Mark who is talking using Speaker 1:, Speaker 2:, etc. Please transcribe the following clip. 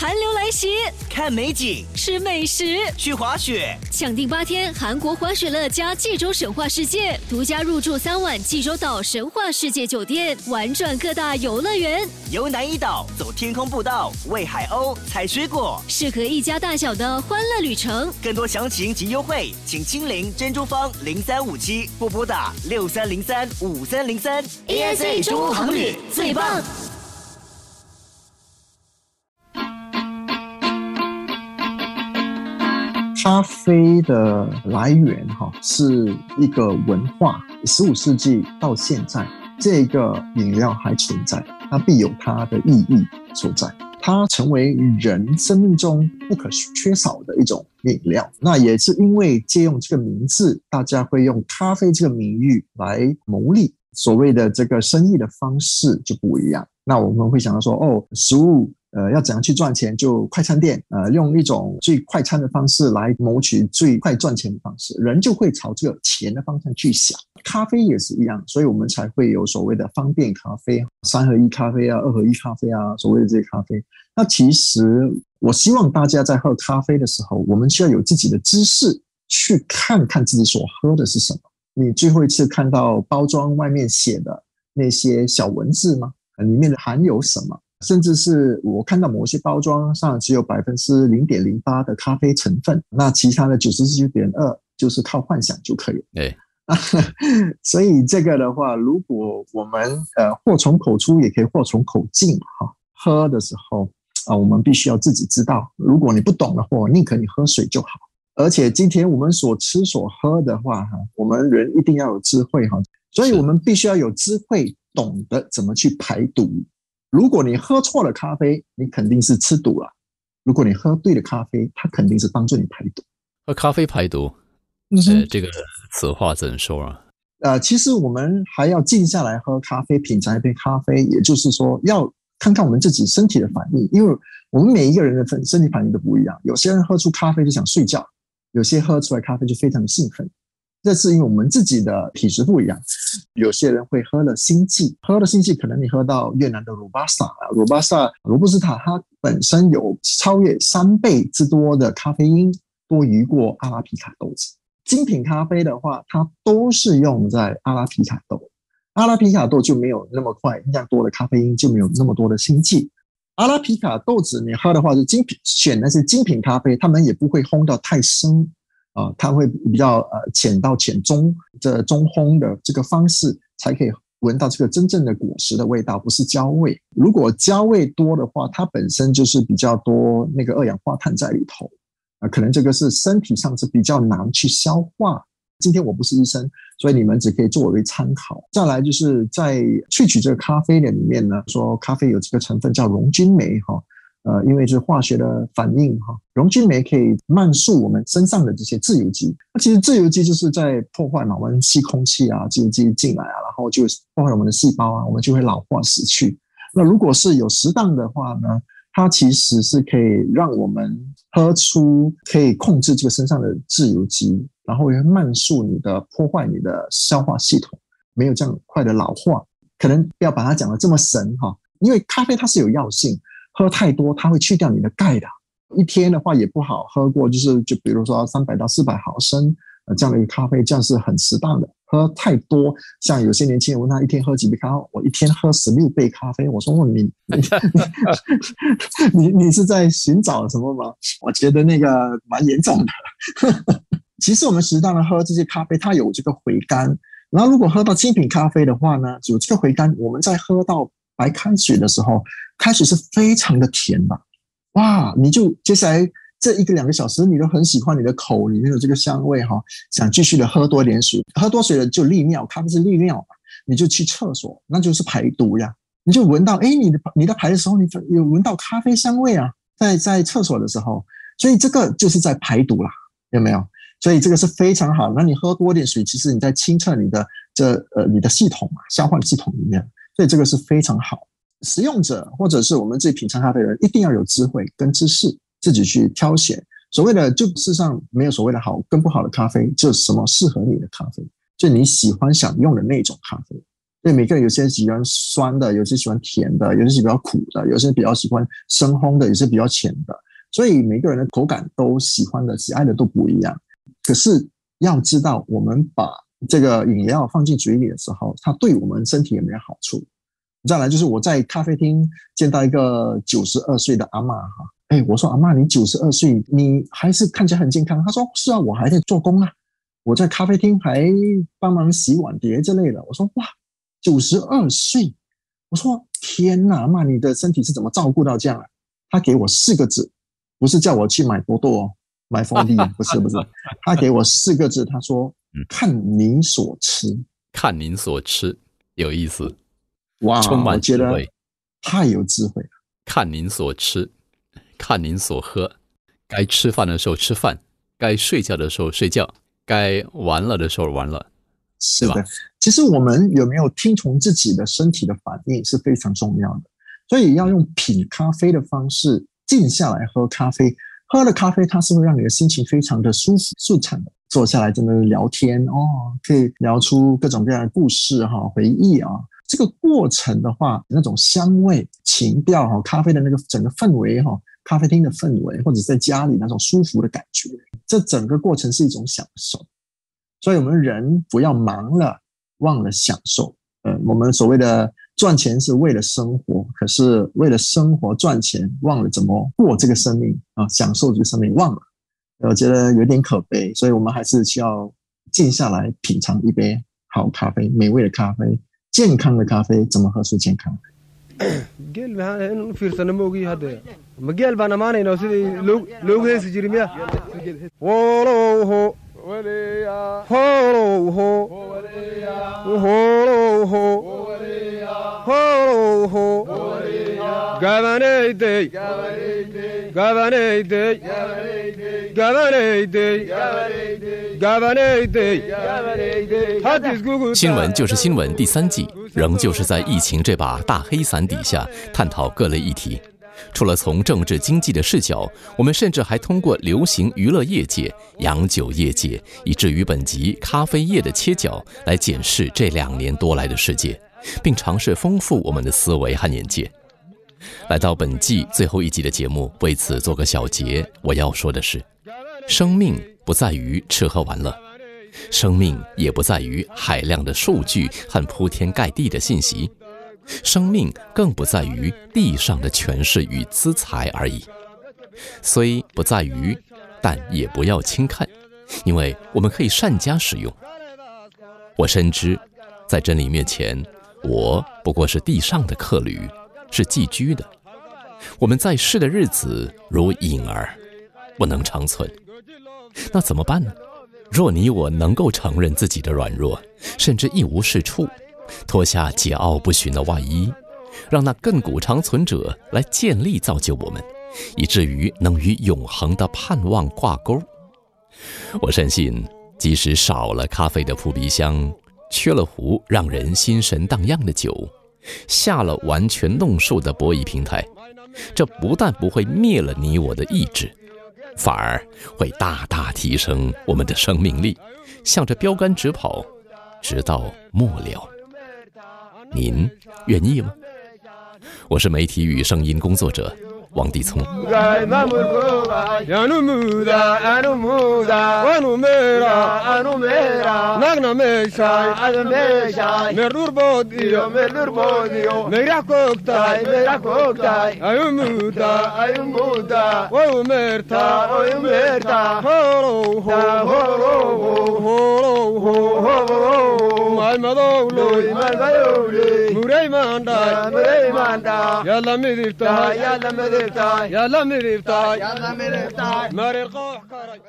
Speaker 1: 寒流来袭，
Speaker 2: 看美景，
Speaker 1: 吃美食，
Speaker 2: 去滑雪，
Speaker 1: 抢定八天韩国滑雪乐加济州神话世界，独家入住三晚济州岛神话世界酒店，玩转各大游乐园，
Speaker 2: 游南怡岛，走天空步道，喂海鸥，采水果，
Speaker 1: 适合一家大小的欢乐旅程。
Speaker 2: 更多详情及优惠，请亲临珍珠方零三五七或拨打六三零三五三零三。
Speaker 1: ASA 中欧航旅最棒。
Speaker 3: 咖啡的来源哈是一个文化，十五世纪到现在，这个饮料还存在，它必有它的意义所在，它成为人生命中不可缺少的一种饮料。那也是因为借用这个名字，大家会用咖啡这个名誉来牟利，所谓的这个生意的方式就不一样。那我们会想到说，哦，食物。呃，要怎样去赚钱？就快餐店，呃，用一种最快餐的方式来谋取最快赚钱的方式，人就会朝这个钱的方向去想。咖啡也是一样，所以我们才会有所谓的方便咖啡、三合一咖啡啊、二合一咖啡啊，所谓的这些咖啡。那其实，我希望大家在喝咖啡的时候，我们需要有自己的知识，去看看自己所喝的是什么。你最后一次看到包装外面写的那些小文字吗？里面的含有什么？甚至是我看到某些包装上只有百分之零点零八的咖啡成分，那其他的九十九点二就是靠幻想就可以。
Speaker 4: 对，
Speaker 3: 所以这个的话，如果我们呃祸从口出，也可以祸从口进哈。喝的时候啊，我们必须要自己知道。如果你不懂的话，宁可你喝水就好。而且今天我们所吃所喝的话哈，我们人一定要有智慧哈，所以我们必须要有智慧，懂得怎么去排毒。如果你喝错了咖啡，你肯定是吃毒了；如果你喝对了咖啡，它肯定是帮助你排毒。
Speaker 4: 喝咖啡排毒，呃，这个此话怎说啊？
Speaker 3: 呃，其实我们还要静下来喝咖啡，品尝一杯咖啡，也就是说，要看看我们自己身体的反应，因为我们每一个人的身身体反应都不一样。有些人喝出咖啡就想睡觉，有些喝出来咖啡就非常的兴奋。这是因为我们自己的体质不一样，有些人会喝了心悸，喝了心悸，可能你喝到越南的鲁巴萨啊，鲁巴萨罗布斯塔，它本身有超越三倍之多的咖啡因，多于过阿拉比卡豆子。精品咖啡的话，它都是用在阿拉比卡豆，阿拉比卡豆就没有那么快那样多的咖啡因，就没有那么多的心悸。阿拉比卡豆子你喝的话就精品，选的是精品咖啡，他们也不会烘到太深。啊，它会比较呃浅到浅中这中烘的这个方式，才可以闻到这个真正的果实的味道，不是焦味。如果焦味多的话，它本身就是比较多那个二氧化碳在里头，啊，可能这个是身体上是比较难去消化。今天我不是医生，所以你们只可以作为参考。再来就是在萃取这个咖啡的里面呢，说咖啡有这个成分叫溶菌酶哈。呃，因为是化学的反应哈，溶菌酶可以慢速我们身上的这些自由基。那其实自由基就是在破坏嘛，我们吸空气啊，自由基进来啊，然后就破坏我们的细胞啊，我们就会老化死去。那如果是有适当的话呢，它其实是可以让我们喝出，可以控制这个身上的自由基，然后也慢速你的破坏你的消化系统，没有这样快的老化。可能不要把它讲的这么神哈，因为咖啡它是有药性。喝太多，它会去掉你的钙的。一天的话也不好喝过，就是就比如说三百到四百毫升呃这样的一个咖啡，这样是很适当的。喝太多，像有些年轻人问他一天喝几杯咖啡，我一天喝十六杯咖啡。我说问你，你你是在寻找什么吗？我觉得那个蛮严重的。其实我们适当的喝这些咖啡，它有这个回甘。然后如果喝到精品咖啡的话呢，有这个回甘，我们在喝到白开水的时候。开始是非常的甜的，哇！你就接下来这一个两个小时，你都很喜欢你的口里面的这个香味哈，想继续的喝多点水，喝多水了就利尿，咖啡是利尿嘛，你就去厕所，那就是排毒呀。你就闻到，哎，你的你的排的时候，你有闻到咖啡香味啊，在在厕所的时候，所以这个就是在排毒啦，有没有？所以这个是非常好。那你喝多点水，其实你在清澈你的这呃你的系统嘛，消化系统里面，所以这个是非常好。使用者或者是我们自己品尝咖啡的人，一定要有智慧跟知识，自己去挑选。所谓的就事实上没有所谓的好跟不好的咖啡，就什么适合你的咖啡，就你喜欢享用的那种咖啡。对，每个人有些喜欢酸的，有些喜欢甜的，有些是比较苦的，有些比较喜欢深烘的，有些比较浅的。所以每个人的口感都喜欢的、喜爱的都不一样。可是要知道，我们把这个饮料放进嘴里的时候，它对我们身体有没有好处？再来就是我在咖啡厅见到一个九十二岁的阿妈哈，哎，我说阿妈，你九十二岁，你还是看起来很健康。她说是啊，我还在做工啊，我在咖啡厅还帮忙洗碗碟之类的。我说哇，九十二岁，我说天哪，阿妈，你的身体是怎么照顾到这样啊？他给我四个字，不是叫我去买多多哦，买蜂蜜，不是不是，他给我四个字，他说看您所吃，
Speaker 4: 看您所吃，有意思。
Speaker 3: 哇，
Speaker 4: 充满智慧，
Speaker 3: 太有智慧了。
Speaker 4: 看您所吃，看您所喝，该吃饭的时候吃饭，该睡觉的时候睡觉，该玩了的时候玩了，
Speaker 3: 是吧。其实我们有没有听从自己的身体的反应是非常重要的，所以要用品咖啡的方式静下来喝咖啡。喝了咖啡，它是会让你的心情非常的舒服、舒畅的。坐下来真的聊天哦，可以聊出各种各样的故事哈、回忆啊。这个过程的话，那种香味、情调哈，咖啡的那个整个氛围哈，咖啡厅的氛围，或者在家里那种舒服的感觉，这整个过程是一种享受。所以，我们人不要忙了，忘了享受。呃，我们所谓的赚钱是为了生活，可是为了生活赚钱，忘了怎么过这个生命啊，享受这个生命，忘了。我觉得有点可悲，所以我们还是需要静下来品尝一杯好咖啡，美味的咖啡。健康的咖啡怎么喝是健康
Speaker 5: geel maxaan in u fiirsano maogii hadda ma geel baan ammaanayno sidii loo loogu heesi jiri miya wolowho holowho holowho
Speaker 4: 新闻就是新闻第三季，仍旧是在疫情这把大黑伞底下探讨各类议题。除了从政治经济的视角，我们甚至还通过流行娱乐业界、洋酒业界，以至于本集咖啡业的切角，来检视这两年多来的世界，并尝试丰富我们的思维和眼界。来到本季最后一集的节目，为此做个小结。我要说的是，生命不在于吃喝玩乐，生命也不在于海量的数据和铺天盖地的信息。生命更不在于地上的权势与资财而已，虽不在于，但也不要轻看，因为我们可以善加使用。我深知，在真理面前，我不过是地上的客旅，是寄居的。我们在世的日子如影儿，不能长存。那怎么办呢？若你我能够承认自己的软弱，甚至一无是处。脱下桀骜不驯的外衣，让那亘古长存者来建立造就我们，以至于能与永恒的盼望挂钩。我深信，即使少了咖啡的扑鼻香，缺了壶让人心神荡漾的酒，下了完全弄瘦的博弈平台，这不但不会灭了你我的意志，反而会大大提升我们的生命力，向着标杆直跑，直到末了。您愿意吗？我是媒体与声音工作者王地聪。
Speaker 5: يلا مديفتاي يلا مديفتاي يلا مديفتاي يلا مديفتاي ماري القوح كاري